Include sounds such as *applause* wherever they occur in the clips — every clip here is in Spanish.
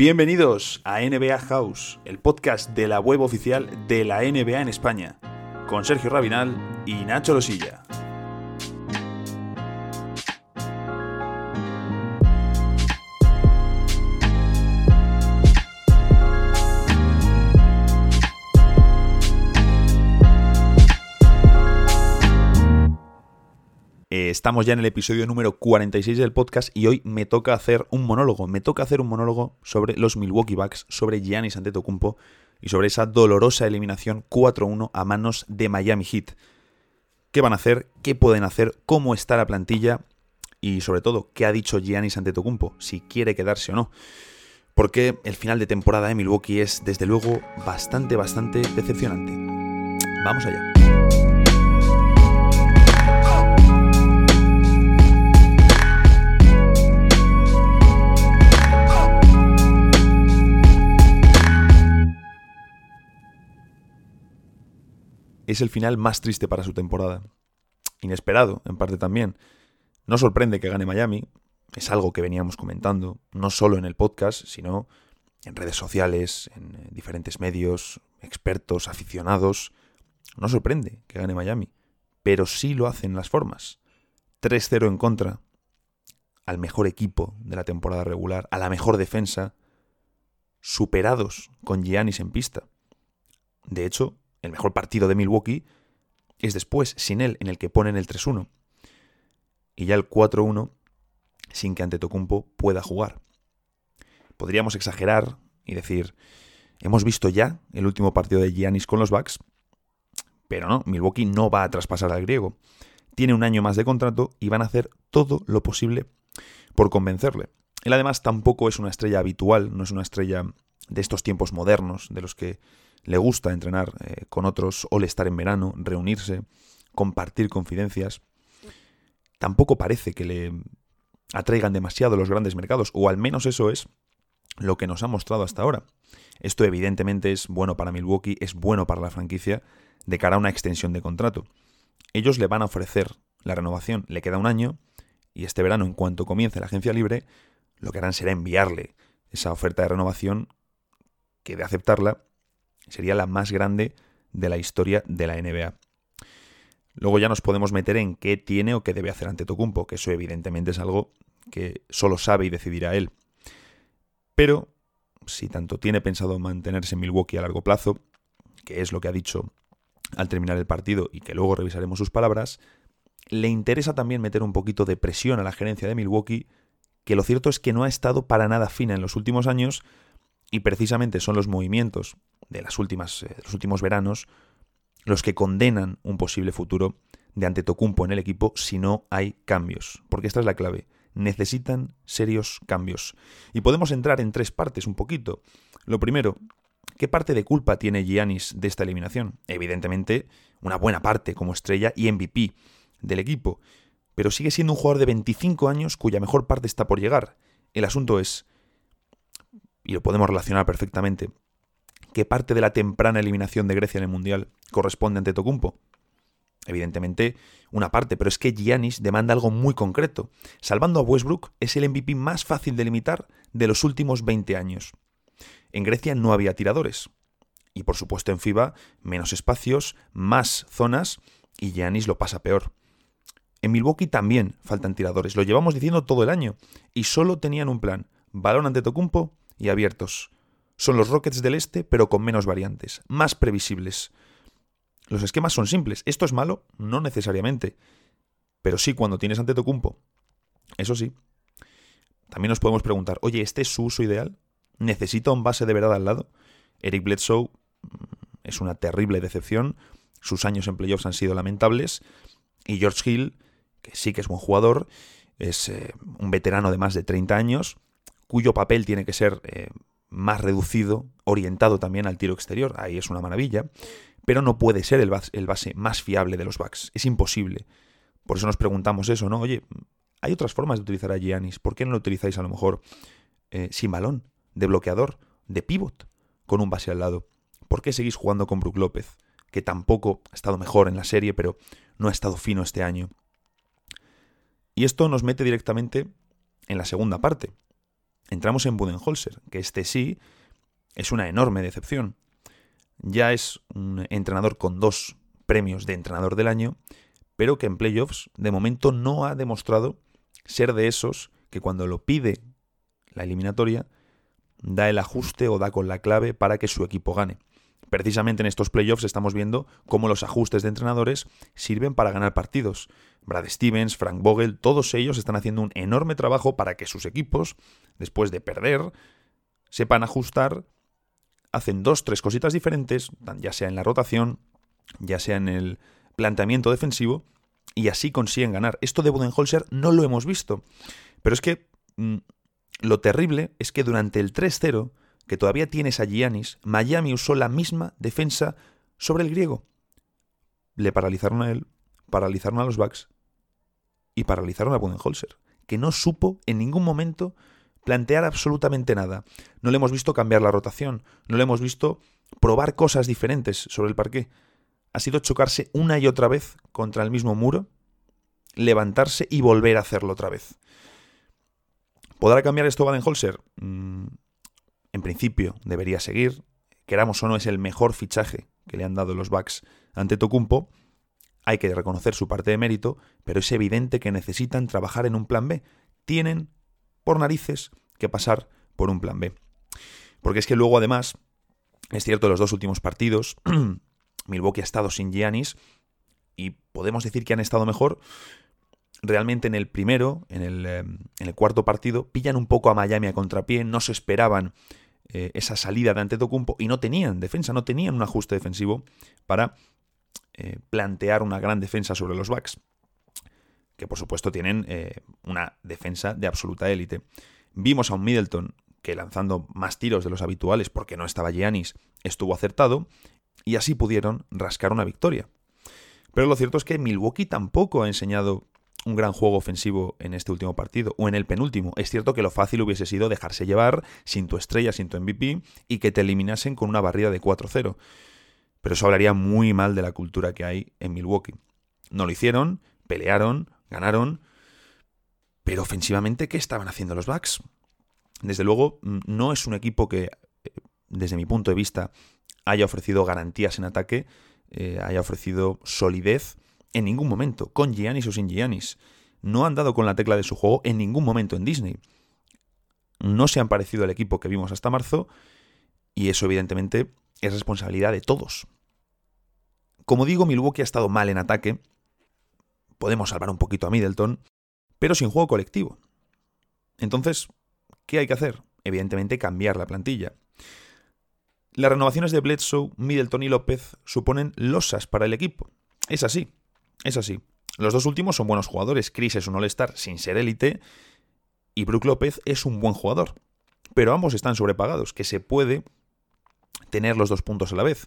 Bienvenidos a NBA House, el podcast de la web oficial de la NBA en España, con Sergio Rabinal y Nacho Losilla. Estamos ya en el episodio número 46 del podcast y hoy me toca hacer un monólogo. Me toca hacer un monólogo sobre los Milwaukee Bucks, sobre Giannis Antetokounmpo y sobre esa dolorosa eliminación 4-1 a manos de Miami Heat. ¿Qué van a hacer? ¿Qué pueden hacer? ¿Cómo está la plantilla? Y sobre todo, ¿qué ha dicho Giannis Antetokounmpo? Si quiere quedarse o no. Porque el final de temporada de Milwaukee es, desde luego, bastante, bastante decepcionante. Vamos allá. Es el final más triste para su temporada. Inesperado, en parte también. No sorprende que gane Miami, es algo que veníamos comentando, no solo en el podcast, sino en redes sociales, en eh, diferentes medios, expertos, aficionados. No sorprende que gane Miami, pero sí lo hacen las formas. 3-0 en contra al mejor equipo de la temporada regular, a la mejor defensa, superados con Giannis en pista. De hecho, el mejor partido de Milwaukee es después, sin él, en el que ponen el 3-1. Y ya el 4-1 sin que Antetokounmpo pueda jugar. Podríamos exagerar y decir, hemos visto ya el último partido de Giannis con los Bucks, pero no, Milwaukee no va a traspasar al griego. Tiene un año más de contrato y van a hacer todo lo posible por convencerle. Él además tampoco es una estrella habitual, no es una estrella de estos tiempos modernos, de los que le gusta entrenar eh, con otros, o estar en verano, reunirse, compartir confidencias. Tampoco parece que le atraigan demasiado los grandes mercados, o al menos eso es lo que nos ha mostrado hasta ahora. Esto evidentemente es bueno para Milwaukee, es bueno para la franquicia de cara a una extensión de contrato. Ellos le van a ofrecer la renovación, le queda un año, y este verano, en cuanto comience la agencia libre, lo que harán será enviarle esa oferta de renovación que de aceptarla Sería la más grande de la historia de la NBA. Luego ya nos podemos meter en qué tiene o qué debe hacer ante Tocumpo, que eso evidentemente es algo que solo sabe y decidirá él. Pero si tanto tiene pensado mantenerse en Milwaukee a largo plazo, que es lo que ha dicho al terminar el partido y que luego revisaremos sus palabras, le interesa también meter un poquito de presión a la gerencia de Milwaukee, que lo cierto es que no ha estado para nada fina en los últimos años y precisamente son los movimientos de, las últimas, eh, los últimos veranos los que condenan un posible futuro de Antetokounmpo en el equipo si no hay cambios. Porque esta es la clave. Necesitan serios cambios. Y podemos entrar en tres partes un poquito. Lo primero, ¿qué parte de culpa tiene Giannis de esta eliminación? Evidentemente, una buena parte como estrella y MVP del equipo. Pero sigue siendo un jugador de 25 años cuya mejor parte está por llegar. El asunto es, y lo podemos relacionar perfectamente, ¿qué parte de la temprana eliminación de Grecia en el Mundial corresponde ante Tocumpo? Evidentemente, una parte, pero es que Giannis demanda algo muy concreto. Salvando a Westbrook, es el MVP más fácil de limitar de los últimos 20 años. En Grecia no había tiradores. Y por supuesto en FIBA, menos espacios, más zonas, y Giannis lo pasa peor. En Milwaukee también faltan tiradores, lo llevamos diciendo todo el año, y solo tenían un plan, balón ante Tocumpo y abiertos. Son los Rockets del Este, pero con menos variantes, más previsibles. Los esquemas son simples. ¿Esto es malo? No necesariamente. Pero sí cuando tienes ante Tocumpo. Eso sí. También nos podemos preguntar, oye, ¿este es su uso ideal? ¿Necesita un base de verdad al lado? Eric Bledsoe mm, es una terrible decepción. Sus años en playoffs han sido lamentables. Y George Hill, que sí que es buen jugador, es eh, un veterano de más de 30 años, cuyo papel tiene que ser eh, más reducido, orientado también al tiro exterior, ahí es una maravilla, pero no puede ser el base, más fiable de los backs, es imposible. Por eso nos preguntamos eso, ¿no? Oye, hay otras formas de utilizar a Giannis, ¿por qué no lo utilizáis a lo mejor eh, sin balón, de bloqueador, de pivot, con un base al lado? ¿Por qué seguís jugando con Brook López, que tampoco ha estado mejor en la serie, pero no ha estado fino este año? Y esto nos mete directamente en la segunda parte, entramos en Budenholzer, que este sí es una enorme decepción. Ya es un entrenador con dos premios de entrenador del año, pero que en playoffs de momento no ha demostrado ser de esos que cuando lo pide la eliminatoria da el ajuste o da con la clave para que su equipo gane. Precisamente en estos playoffs estamos viendo cómo los ajustes de entrenadores sirven para ganar partidos. Brad Stevens, Frank Vogel, todos ellos están haciendo un enorme trabajo para que sus equipos, después de perder, sepan ajustar, hacen dos, tres cositas diferentes, ya sea en la rotación, ya sea en el planteamiento defensivo, y así consiguen ganar. Esto de Budenholzer no lo hemos visto. Pero es que mm, lo terrible es que durante el 3-0, que todavía tienes a Giannis, Miami usó la misma defensa sobre el griego. Le paralizaron a él, paralizaron a los Bucks y paralizaron a Budenholzer, que no supo en ningún momento plantear absolutamente nada. No le hemos visto cambiar la rotación, no le hemos visto probar cosas diferentes sobre el parque. Ha sido chocarse una y otra vez contra el mismo muro, levantarse y volver a hacerlo otra vez. ¿Podrá cambiar esto Baden-Holzer? En principio debería seguir. Queramos o no, es el mejor fichaje que le han dado los Bucks ante Tocumpo. Hay que reconocer su parte de mérito, pero es evidente que necesitan trabajar en un plan B. Tienen, por narices, que pasar por un plan B. Porque es que luego, además, es cierto, los dos últimos partidos, *clears throat* Milwaukee ha estado sin Giannis y podemos decir que han estado mejor, realmente en el primero, en el, eh, en el, cuarto partido, pillan un poco a Miami a contrapié, no se esperaban eh, esa salida de Antetokounmpo y no tenían defensa, no tenían un ajuste defensivo para eh, plantear una gran defensa sobre los Bucks, que por supuesto tienen una defensa de absoluta élite. Vimos a un Middleton que lanzando más tiros de los habituales porque no estaba Giannis, estuvo acertado y así pudieron rascar una victoria. Pero lo cierto es que Milwaukee tampoco ha enseñado un gran juego ofensivo en este último partido o en el penúltimo. Es cierto que lo fácil hubiese sido dejarse llevar sin tu estrella, sin tu MVP y que te eliminasen con una barrida de 4-0. Pero eso hablaría muy mal de la cultura que hay en Milwaukee. No lo hicieron, pelearon, ganaron, pero ofensivamente, ¿qué estaban haciendo los Bucks? Desde luego, no es un equipo que, eh, desde mi punto de vista, haya ofrecido garantías en ataque, eh, haya ofrecido solidez en ningún momento, con Giannis o sin Giannis. No han dado con la tecla de su juego en ningún momento en Disney. No se han parecido al equipo que vimos hasta marzo y eso evidentemente es responsabilidad de todos. Como digo, Milwaukee ha estado mal en ataque. Podemos salvar un poquito a Middleton, pero sin juego colectivo. Entonces, ¿qué hay que hacer? Evidentemente cambiar la plantilla. Las renovaciones de Bledsoe, Middleton y López suponen losas para el equipo. Es así. Es así. Los dos últimos son buenos jugadores. Chris es un all-star sin ser élite y Brook López es un buen jugador. Pero ambos están sobrepagados, que se puede tener los dos puntos a la vez.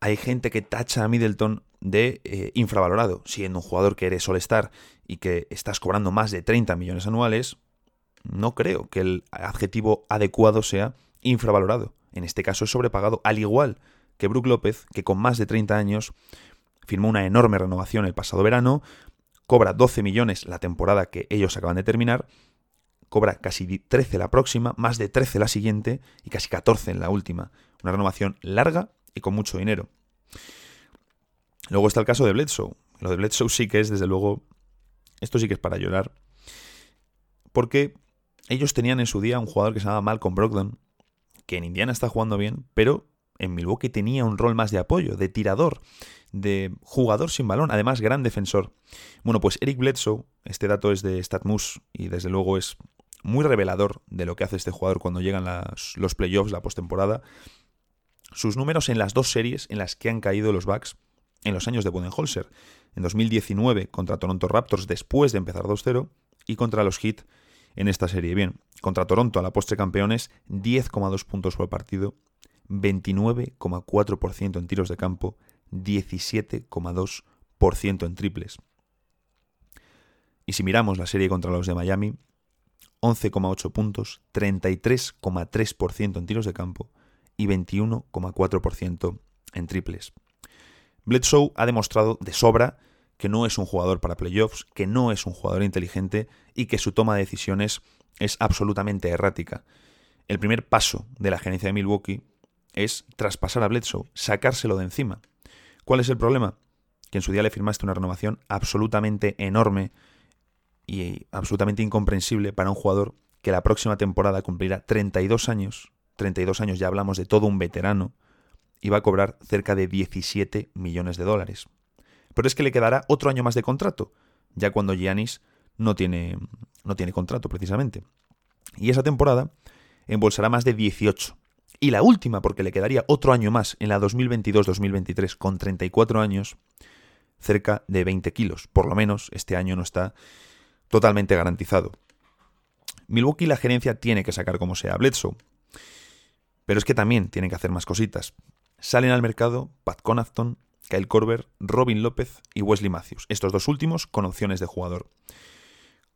Hay gente que tacha a Middleton de eh, infravalorado, siendo un jugador que eres all-star y que estás cobrando más de 30 millones anuales. No creo que el adjetivo adecuado sea infravalorado. En este caso es sobrepagado, al igual que Brook López, que con más de 30 años firmó una enorme renovación el pasado verano, cobra 12 millones la temporada que ellos acaban de terminar, cobra casi 13 la próxima, más de 13 la siguiente y casi 14 en la última. Una renovación larga y con mucho dinero. Luego está el caso de Bledsoe. Lo de Bledsoe sí que es, desde luego, esto sí que es para llorar. Porque ellos tenían en su día un jugador que se llamaba Malcolm Brogdon, que en Indiana está jugando bien, pero en Milwaukee tenía un rol más de apoyo, de tirador, de jugador sin balón, además gran defensor. Bueno, pues Eric Bledsoe, este dato es de StatMus y desde luego es muy revelador de lo que hace este jugador cuando llegan los playoffs, la postemporada. Sus números en las dos series en las que han caído los Bucks en los años de Budenholzer. En 2019 contra Toronto Raptors después de empezar 2-0 y contra los Heat en esta serie. Bien, contra Toronto a la postre campeones, 10,2 puntos por partido, 29,4% en tiros de campo, 17,2% en triples. Y si miramos la serie contra los de Miami, 11,8 puntos, 33,3% en tiros de campo y 21,4% en triples. Bledsoe ha demostrado de sobra que no es un jugador para playoffs, que no es un jugador inteligente y que su toma de decisiones es absolutamente errática. El primer paso de la gerencia de Milwaukee es traspasar a Bledsoe, sacárselo de encima. ¿Cuál es el problema? Que en su día le firmaste una renovación absolutamente enorme y absolutamente incomprensible para un jugador que la próxima temporada cumplirá 32 años. 32 años ya hablamos de todo un veterano y va a cobrar cerca de 17 millones de dólares. Pero es que le quedará otro año más de contrato, ya cuando Giannis no tiene, no tiene contrato precisamente. Y esa temporada embolsará más de 18. Y la última, porque le quedaría otro año más en la 2022-2023 con 34 años, cerca de 20 kilos. Por lo menos este año no está totalmente garantizado. Milwaukee la gerencia tiene que sacar como sea a Bledsoe. Pero es que también tienen que hacer más cositas. Salen al mercado Pat Connaughton, Kyle Korver, Robin López y Wesley Matthews. Estos dos últimos con opciones de jugador.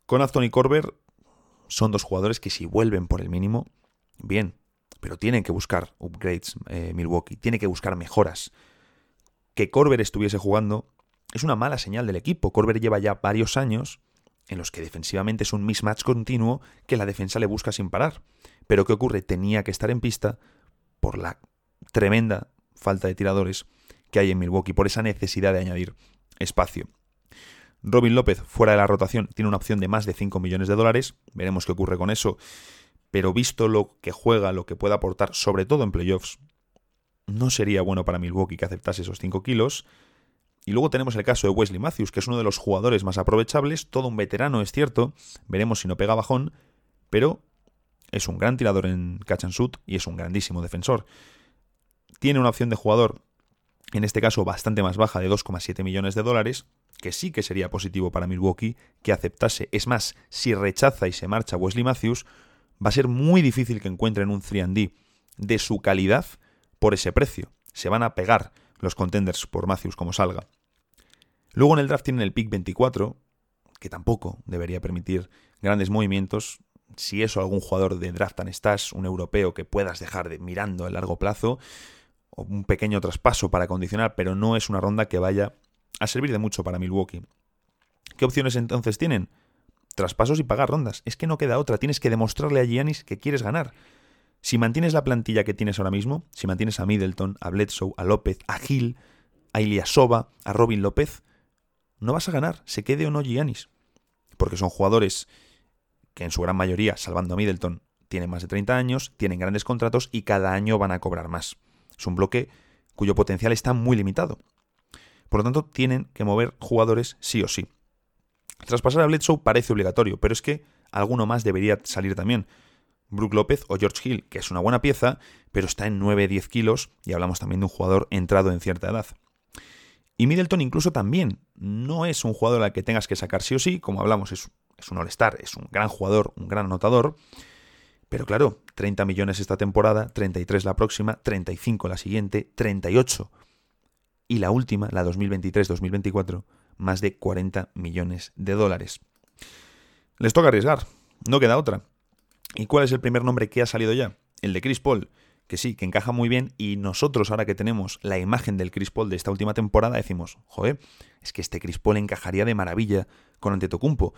Connaughton y Korver son dos jugadores que si vuelven por el mínimo, bien, pero tienen que buscar upgrades eh, Milwaukee, tiene que buscar mejoras. Que Corber estuviese jugando es una mala señal del equipo. Corber lleva ya varios años en los que defensivamente es un mismatch continuo que la defensa le busca sin parar. Pero ¿qué ocurre? Tenía que estar en pista por la tremenda falta de tiradores que hay en Milwaukee, por esa necesidad de añadir espacio. Robin López, fuera de la rotación, tiene una opción de más de 5 millones de dólares. Veremos qué ocurre con eso. Pero visto lo que juega, lo que puede aportar, sobre todo en playoffs, no sería bueno para Milwaukee que aceptase esos 5 kilos. Y luego tenemos el caso de Wesley Matthews, que es uno de los jugadores más aprovechables, todo un veterano, es cierto, veremos si no pega bajón, pero es un gran tirador en catch and shoot y es un grandísimo defensor. Tiene una opción de jugador, en este caso bastante más baja, de 2,7 millones de dólares, que sí que sería positivo para Milwaukee que aceptase. Es más, si rechaza y se marcha Wesley Matthews, va a ser muy difícil que encuentren un 3D de su calidad por ese precio. Se van a pegar los contenders por Matthews como salga. Luego en el draft tienen el pick 24, que tampoco debería permitir grandes movimientos. Si eso algún jugador de draft and stash, un europeo que puedas dejar de mirando a largo plazo, o un pequeño traspaso para condicionar, pero no es una ronda que vaya a servir de mucho para Milwaukee. ¿Qué opciones entonces tienen? Traspasos y pagar rondas. Es que no queda otra. Tienes que demostrarle a Giannis que quieres ganar. Si mantienes la plantilla que tienes ahora mismo, si mantienes a Middleton, a Bledsoe, a López, a Gil, a Iliasova, a Robin López, no vas a ganar, se quede o no Giannis. Porque son jugadores que en su gran mayoría, salvando a Middleton, tienen más de 30 años, tienen grandes contratos y cada año van a cobrar más. Es un bloque cuyo potencial está muy limitado. Por lo tanto, tienen que mover jugadores sí o sí. Traspasar a Bledsoe parece obligatorio, pero es que alguno más debería salir también. Brook López o George Hill, que es una buena pieza, pero está en 9-10 kilos y hablamos también de un jugador entrado en cierta edad. Y Middleton incluso también no es un jugador al que tengas que sacar sí o sí, como hablamos, es, es un all-star, es un gran jugador, un gran anotador, pero claro, 30 millones esta temporada, 33 la próxima, 35 la siguiente, 38 y la última, la 2023-2024, más de 40 millones de dólares. Les toca arriesgar, no queda otra. ¿Y cuál es el primer nombre que ha salido ya? El de Chris Paul, que sí, que encaja muy bien y nosotros ahora que tenemos la imagen del Chris Paul de esta última temporada decimos, joder, es que este Chris Paul encajaría de maravilla con Antetokounmpo.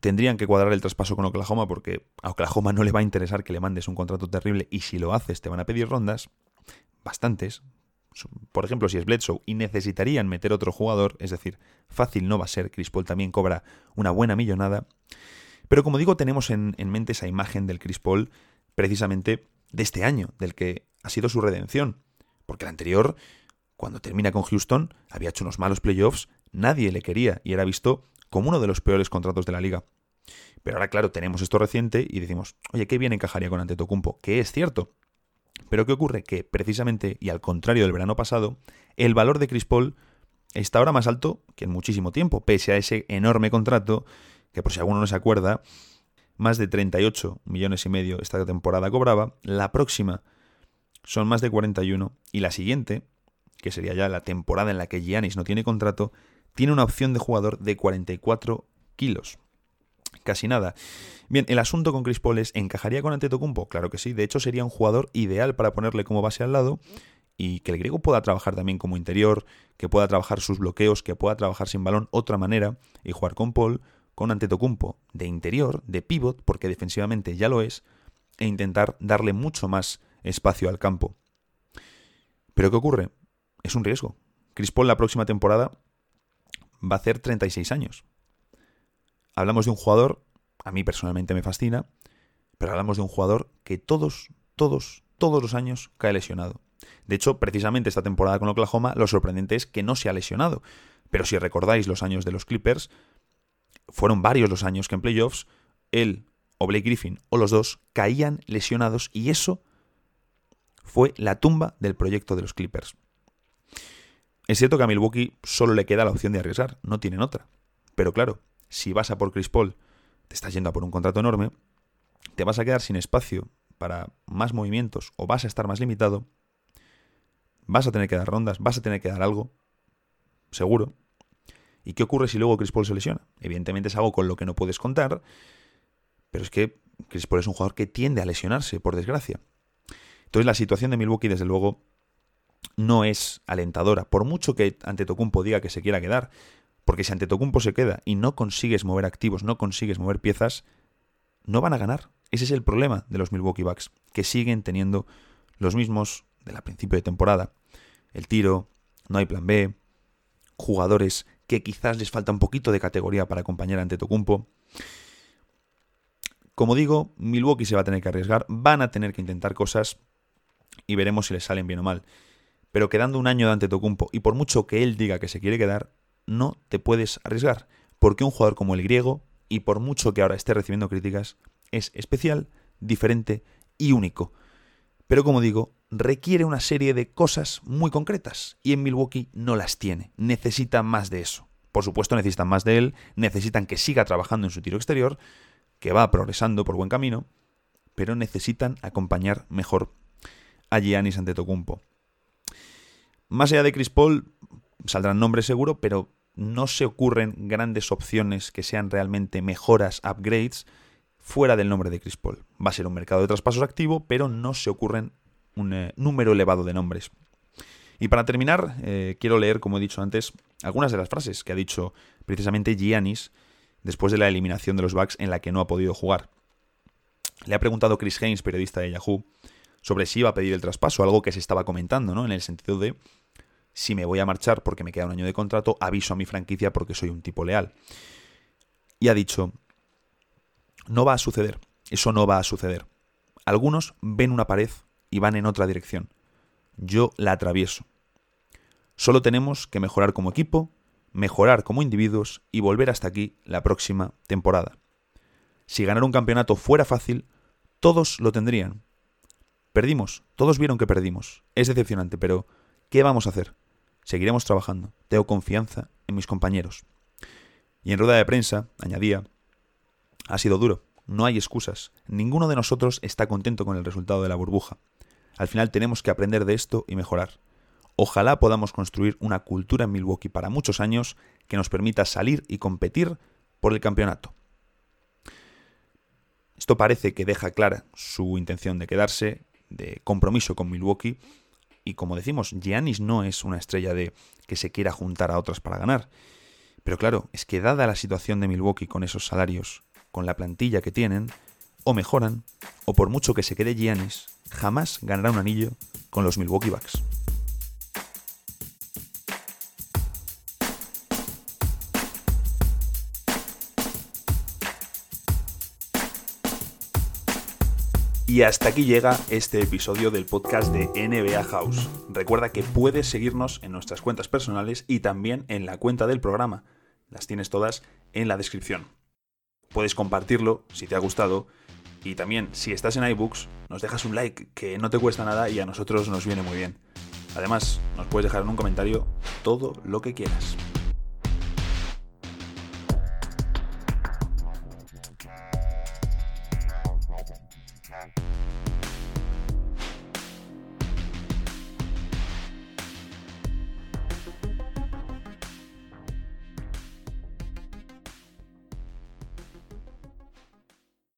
Tendrían que cuadrar el traspaso con Oklahoma porque a Oklahoma no le va a interesar que le mandes un contrato terrible y si lo haces te van a pedir rondas, bastantes, por ejemplo, si es Bledsoe y necesitarían meter otro jugador, es decir, fácil no va a ser, Chris Paul también cobra una buena millonada. Pero como digo, tenemos en, en mente esa imagen del Chris Paul precisamente de este año, del que ha sido su redención. Porque el anterior, cuando termina con Houston, había hecho unos malos playoffs, nadie le quería y era visto como uno de los peores contratos de la liga. Pero ahora, claro, tenemos esto reciente y decimos, oye, qué bien encajaría con Antetokounmpo, que es cierto, pero ¿qué ocurre? Que precisamente, y al contrario del verano pasado, el valor de Chris Paul está ahora más alto que en muchísimo tiempo, pese a ese enorme contrato que por si alguno no se acuerda, más de 38 millones y medio esta temporada cobraba, la próxima son más de 41 y la siguiente, que sería ya la temporada en la que Giannis no tiene contrato, tiene una opción de jugador de 44 kilos casi nada. Bien, el asunto con Chris Paul es, ¿encajaría con Antetokounmpo? Claro que sí, de hecho sería un jugador ideal para ponerle como base al lado y que el griego pueda trabajar también como interior, que pueda trabajar sus bloqueos, que pueda trabajar sin balón otra manera y jugar con Paul, con Antetokounmpo de interior, de pivot, porque defensivamente ya lo es, e intentar darle mucho más espacio al campo. Pero ¿qué ocurre? Es un riesgo. Chris Paul la próxima temporada va a hacer 36 años. Hablamos de un jugador, a mí personalmente me fascina, pero hablamos de un jugador que todos, todos, todos los años cae lesionado. De hecho, precisamente esta temporada con Oklahoma, lo sorprendente es que no se ha lesionado. Pero si recordáis los años de los Clippers, fueron varios los años que en playoffs él o Blake Griffin o los dos caían lesionados y eso fue la tumba del proyecto de los Clippers. Es cierto que a Milwaukee solo le queda la opción de arriesgar, no tienen otra. Pero claro, si vas a por Chris Paul, te estás yendo a por un contrato enorme, te vas a quedar sin espacio para más movimientos o vas a estar más limitado, vas a tener que dar rondas, vas a tener que dar algo, seguro. ¿Y qué ocurre si luego Chris Paul se lesiona? Evidentemente es algo con lo que no puedes contar, pero es que Chris Paul es un jugador que tiende a lesionarse, por desgracia. Entonces la situación de Milwaukee, desde luego, no es alentadora. Por mucho que Antetokounmpo diga que se quiera quedar, porque si Antetokounmpo se queda y no consigues mover activos, no consigues mover piezas, no van a ganar. Ese es el problema de los Milwaukee Bucks, que siguen teniendo los mismos del principio de temporada. El tiro, no hay plan B, jugadores que quizás les falta un poquito de categoría para acompañar a Antetokounmpo. Como digo, Milwaukee se va a tener que arriesgar, van a tener que intentar cosas y veremos si les salen bien o mal. Pero quedando un año de Antetokounmpo y por mucho que él diga que se quiere quedar, no te puedes arriesgar, porque un jugador como el griego, y por mucho que ahora esté recibiendo críticas, es especial, diferente y único. Pero como digo, requiere una serie de cosas muy concretas y en Milwaukee no las tiene. Necesita más de eso. Por supuesto necesitan más de él, necesitan que siga trabajando en su tiro exterior, que va progresando por buen camino, pero necesitan acompañar mejor a Giannis Antetokounmpo. Más allá de Chris Paul, saldrán nombres seguro, pero no se ocurren grandes opciones que sean realmente mejoras, upgrades, fuera del nombre de Chris Paul. Va a ser un mercado de traspasos activo, pero no se ocurren un eh, número elevado de nombres. Y para terminar, eh, quiero leer, como he dicho antes, algunas de las frases que ha dicho precisamente Giannis después de la eliminación de los Bucks en la que no ha podido jugar. Le ha preguntado Chris Haynes, periodista de Yahoo, sobre si iba a pedir el traspaso, algo que se estaba comentando, ¿no? En el sentido de si me voy a marchar porque me queda un año de contrato, aviso a mi franquicia porque soy un tipo leal. Y ha dicho, no va a suceder, eso no va a suceder. Algunos ven una pared y van en otra dirección. Yo la atravieso. Solo tenemos que mejorar como equipo, mejorar como individuos y volver hasta aquí la próxima temporada. Si ganar un campeonato fuera fácil, todos lo tendrían. Perdimos, todos vieron que perdimos. Es decepcionante, pero ¿qué vamos a hacer? Seguiremos trabajando. Tengo confianza en mis compañeros. Y en rueda de prensa, añadía, ha sido duro, no hay excusas. Ninguno de nosotros está contento con el resultado de la burbuja. Al final tenemos que aprender de esto y mejorar. Ojalá podamos construir una cultura en Milwaukee para muchos años que nos permita salir y competir por el campeonato. Esto parece que deja clara su intención de quedarse, de compromiso con Milwaukee. Y como decimos, Giannis no es una estrella de que se quiera juntar a otras para ganar. Pero claro, es que dada la situación de Milwaukee con esos salarios, con la plantilla que tienen, o mejoran, o por mucho que se quede Giannis, jamás ganará un anillo con los Milwaukee Bucks. Y hasta aquí llega este episodio del podcast de NBA House. Recuerda que puedes seguirnos en nuestras cuentas personales y también en la cuenta del programa. Las tienes todas en la descripción. Puedes compartirlo si te ha gustado y también, si estás en iBooks, nos dejas un like, que no te cuesta nada y a nosotros nos viene muy bien. Además, nos puedes dejar en un comentario todo lo que quieras.